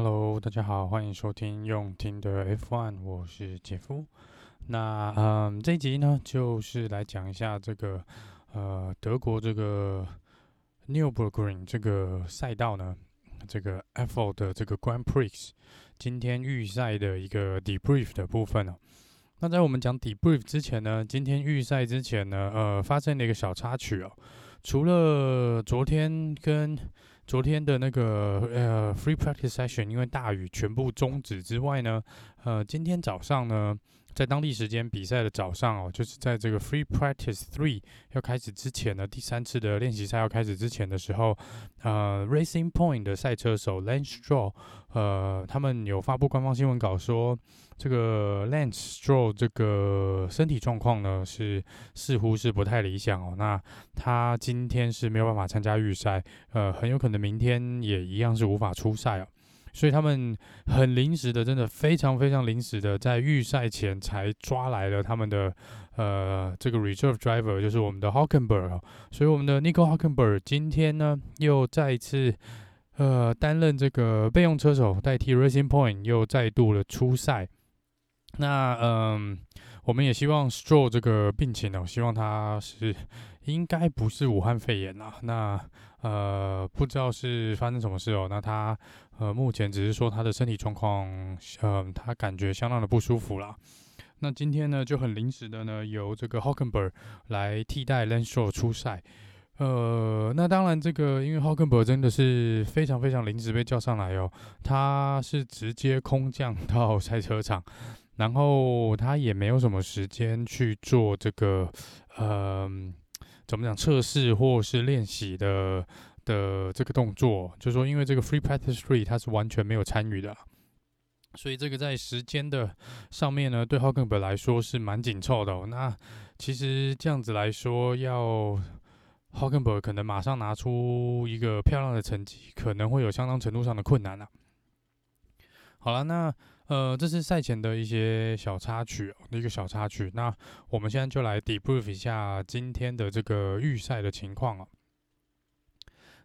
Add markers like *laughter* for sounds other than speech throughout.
Hello，大家好，欢迎收听用听的 F1，我是杰夫。那嗯，这一集呢，就是来讲一下这个呃德国这个 Nürburgring 这个赛道呢，这个 F1 的这个 Grand Prix 今天预赛的一个 debrief 的部分哦。那在我们讲 debrief 之前呢，今天预赛之前呢，呃，发生了一个小插曲哦。除了昨天跟昨天的那个呃 free practice session，因为大雨全部终止之外呢，呃，今天早上呢，在当地时间比赛的早上哦，就是在这个 free practice three 要开始之前呢，第三次的练习赛要开始之前的时候，呃，Racing Point 的赛车手 Lance Stroll，呃，他们有发布官方新闻稿说，这个 Lance Stroll 这个身体状况呢是似乎是不太理想哦，那他今天是没有办法参加预赛，呃，很有可能。明天也一样是无法出赛哦，所以他们很临时的，真的非常非常临时的，在预赛前才抓来了他们的呃这个 reserve driver，就是我们的 Hockenberg，所以我们的 Nico Hockenberg 今天呢又再一次呃担任这个备用车手，代替 Racing Point 又再度的出赛。那嗯、我们也希望 Stroll 这个病情呢，希望他是应该不是武汉肺炎啊。那呃，不知道是发生什么事哦。那他呃，目前只是说他的身体状况，呃，他感觉相当的不舒服啦。那今天呢，就很临时的呢，由这个 h o c k e n b e r g 来替代 Lance Stroll 出赛。呃，那当然这个，因为 h o c k e n b e r g 真的是非常非常临时被叫上来哦，他是直接空降 *laughs* 到赛车场，然后他也没有什么时间去做这个，呃。怎么讲测试或是练习的的这个动作，就说，因为这个 Free Practice Three 他是完全没有参与的，所以这个在时间的上面呢，对 Hulkenberg 来说是蛮紧凑的。那其实这样子来说，要 Hulkenberg 可能马上拿出一个漂亮的成绩，可能会有相当程度上的困难啊。好了，那。呃，这是赛前的一些小插曲，一个小插曲。那我们现在就来 debrief 一下今天的这个预赛的情况啊。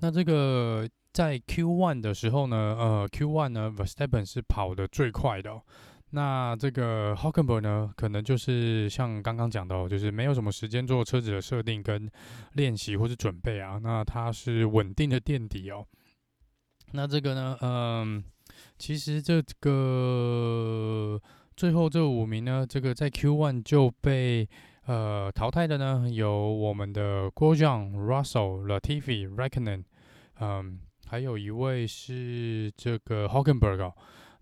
那这个在 Q One 的时候呢，呃，Q One 呢，Verstappen 是跑得最快的哦。那这个 h o c k e n b e r g 呢，可能就是像刚刚讲的哦，就是没有什么时间做车子的设定跟练习或是准备啊。那他是稳定的垫底哦。那这个呢，嗯。其实这个最后这五名呢，这个在 Q1 就被呃淘汰的呢，有我们的 Grosjean、Russell、Latifi、Reckonen，嗯，还有一位是这个 Hulkenberg 哦。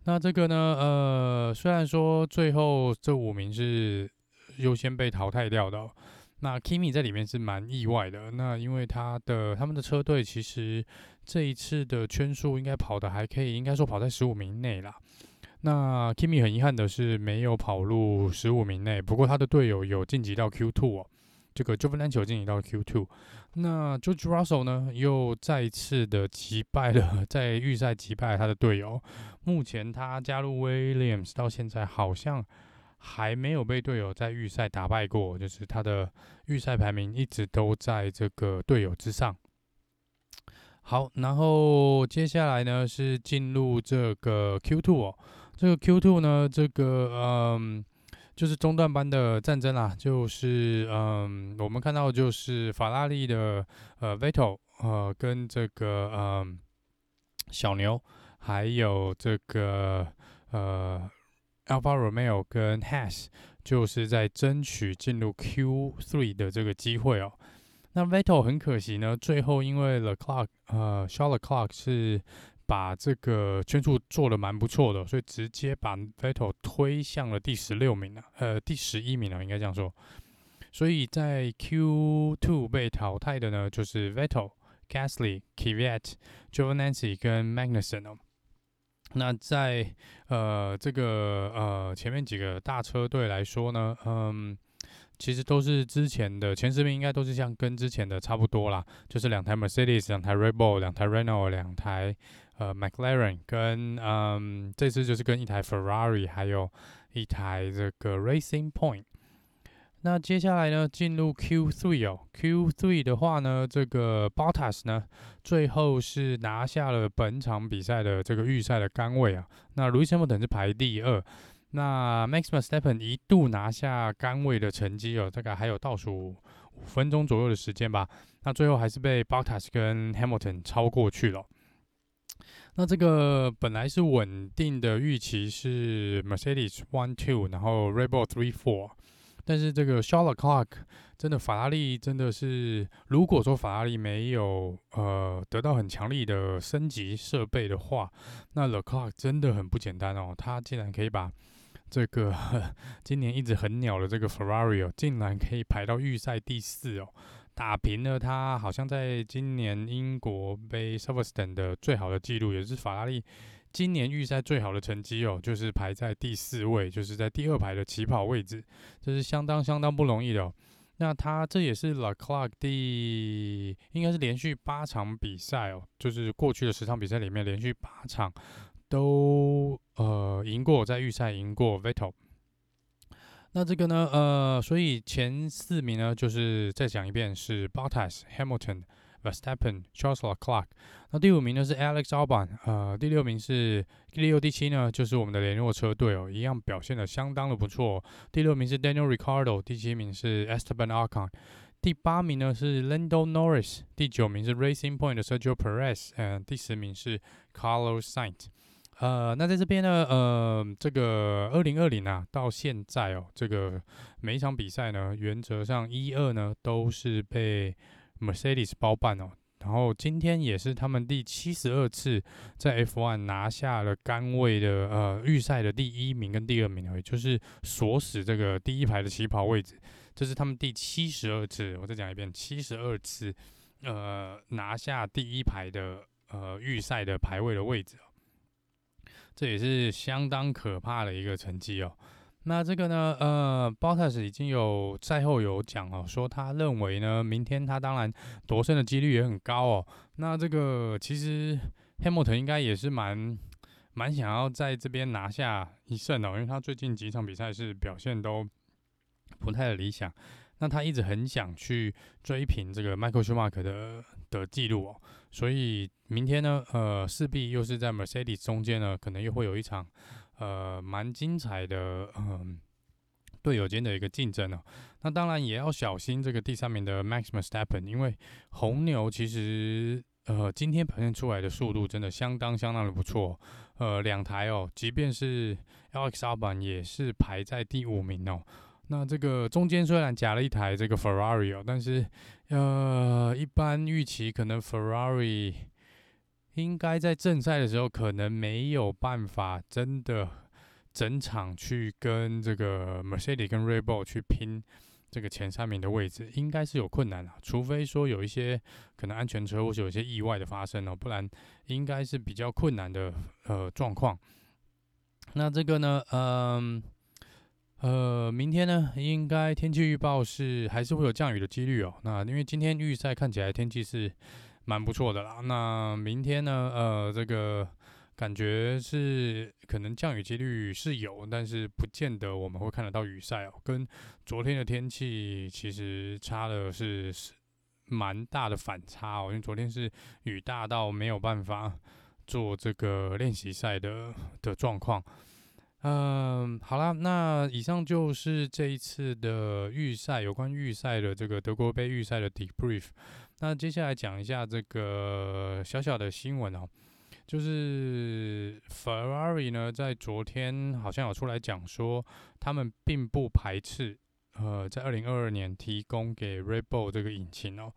那这个呢，呃，虽然说最后这五名是优先被淘汰掉的。那 Kimi 在里面是蛮意外的，那因为他的他们的车队其实这一次的圈数应该跑的还可以，应该说跑在十五名内啦。那 Kimi 很遗憾的是没有跑入十五名内，不过他的队友有晋级到 Q Two 哦，这个 Giovinazzi 晋级到 Q Two，。那 George Russell 呢，又再次的击败了在预赛击败了他的队友。目前他加入 Williams 到现在好像。还没有被队友在预赛打败过，就是他的预赛排名一直都在这个队友之上。好，然后接下来呢是进入这个 Q2 哦，这个 Q2 呢，这个嗯，就是中段班的战争啊，就是嗯，我们看到就是法拉利的呃 Vettel 呃跟这个嗯小牛，还有这个呃。Alfa Romeo 跟 Haas 就是在争取进入 Q3 的这个机会哦。那 Vettel 很可惜呢，最后因为 Leclerc 呃 Charles Leclerc 是把这个圈数做得蛮不错的，所以直接把 Vettel 推向了第十六名了，呃，第十一名了，应该这样说。所以在 Q2 被淘汰的呢，就是 Vettel、Gasly、Kvyat、Jovanenzi 跟 Magnussen 哦。那在呃这个呃前面几个大车队来说呢，嗯，其实都是之前的前十名，应该都是像跟之前的差不多啦，就是两台 Mercedes，两台 Red Bull，两台 Renault，两台呃 McLaren，跟嗯这次就是跟一台 Ferrari，还有一台这个 Racing Point。那接下来呢，进入 Q3 哦，Q3 的话呢，这个 Bottas 呢，最后是拿下了本场比赛的这个预赛的杆位啊。那 Lewis Hamilton 是排第二，那 Max Verstappen 一度拿下杆位的成绩哦，大概还有倒数五分钟左右的时间吧。那最后还是被 Bottas 跟 Hamilton 超过去了。那这个本来是稳定的预期是 Mercedes One Two，然后 Red Bull Three Four。但是这个 Charles Leclerc 真的法拉利真的是，如果说法拉利没有呃得到很强力的升级设备的话，那 Leclerc 真的很不简单哦。他竟然可以把这个 *laughs* 今年一直很鸟的这个 Ferrari 哦，竟然可以排到预赛第四哦，打平了他好像在今年英国杯 Silverstone 的最好的记录，也是法拉利。今年预赛最好的成绩哦，就是排在第四位，就是在第二排的起跑位置，这是相当相当不容易的。那他这也是 Leclerc 第应该是连续八场比赛哦，就是过去的十场比赛里面连续八场都呃赢过，在预赛赢过 Vettel。那这个呢，呃，所以前四名呢，就是再讲一遍是 Bottas、Hamilton。Verstappen、Charles Leclerc，那第五名呢是 Alex Albon，呃，第六名是第六、第七呢就是我们的雷诺车队哦，一样表现得相当的不错。第六名是 Daniel r i c a r d o 第七名是 Esteban Ocon，第八名呢是 Lando Norris，第九名是 Racing Point 的 Sergio Perez，嗯、第十名是 Carlos Sainz。呃，那在这边呢，呃，这个二零二零啊，到现在哦，这个每一场比赛呢，原则上一二呢都是被 Mercedes 包办哦，然后今天也是他们第七十二次在 F1 拿下了杆位的呃预赛的第一名跟第二名，也就是锁死这个第一排的起跑位置，这是他们第七十二次，我再讲一遍，七十二次呃拿下第一排的呃预赛的排位的位置，这也是相当可怕的一个成绩哦。那这个呢，呃，Bottas 已经有赛后有讲哦，说他认为呢，明天他当然夺胜的几率也很高哦。那这个其实 Hamilton 应该也是蛮蛮想要在这边拿下一胜哦，因为他最近几场比赛是表现都不太理想。那他一直很想去追平这个 Michael Schumacher 的的记录哦，所以明天呢，呃，势必又是在 Mercedes 中间呢，可能又会有一场。呃，蛮精彩的，嗯、队友间的一个竞争哦。那当然也要小心这个第三名的 Max Verstappen，因为红牛其实呃今天表现出来的速度真的相当相当的不错。呃，两台哦，即便是 Alex Albon 也是排在第五名哦。那这个中间虽然夹了一台这个 Ferrari 哦，但是呃，一般预期可能 Ferrari。应该在正赛的时候，可能没有办法真的整场去跟这个 Mercedes 跟 r e b o l 去拼这个前三名的位置，应该是有困难的。除非说有一些可能安全车或是有一些意外的发生哦，不然应该是比较困难的呃状况。那这个呢，嗯，呃，明天呢，应该天气预报是还是会有降雨的几率哦。那因为今天预赛看起来天气是。蛮不错的啦。那明天呢？呃，这个感觉是可能降雨几率是有，但是不见得我们会看得到雨赛哦。跟昨天的天气其实差的是蛮大的反差哦。因为昨天是雨大到没有办法做这个练习赛的的状况。嗯，好啦，那以上就是这一次的预赛，有关预赛的这个德国杯预赛的 debrief。那接下来讲一下这个小小的新闻哦，就是 Ferrari 呢，在昨天好像有出来讲说，他们并不排斥呃，在二零二二年提供给 Red Bull 这个引擎哦。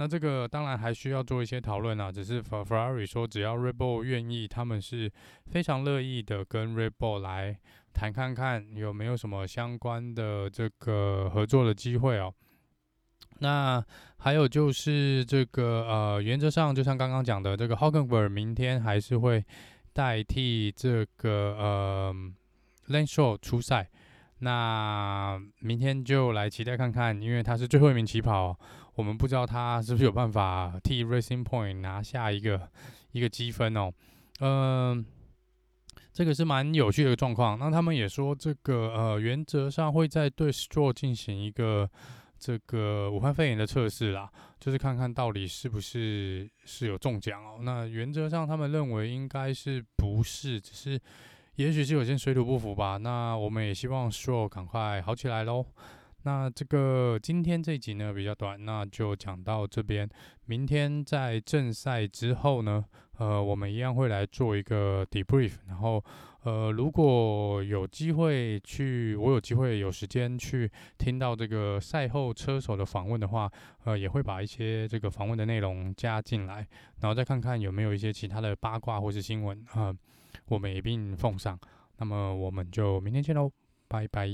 那这个当然还需要做一些讨论啊，只是 Ferrari 说，只要 Red Bull 愿意，他们是非常乐意的跟 Red Bull 来谈看看有没有什么相关的这个合作的机会哦。那还有就是这个呃，原则上就像刚刚讲的，这个 Hulkenberg 明天还是会代替这个呃 Lance Stroll 出赛。那明天就来期待看看，因为他是最后一名起跑，我们不知道他是不是有办法替 Racing Point 拿下一个一个积分哦。嗯、这个是蛮有趣的一个状况。那他们也说，这个呃，原则上会在对 Stroll 进行一个这个武汉肺炎的测试啦，就是看看到底是不是是有中奖哦。那原则上他们认为应该是不是，只是也许是有些水土不服吧。那我们也希望 Sho 赶快好起来喽。那这个今天这一集呢比较短，那就讲到这边。明天在正赛之后呢，呃，我们一样会来做一个 debrief。然后，呃，如果有机会去，我有机会有时间去听到这个赛后车手的访问的话，呃，也会把一些这个访问的内容加进来，然后再看看有没有一些其他的八卦或是新闻啊，我们一并奉上。那么我们就明天见喽，拜拜。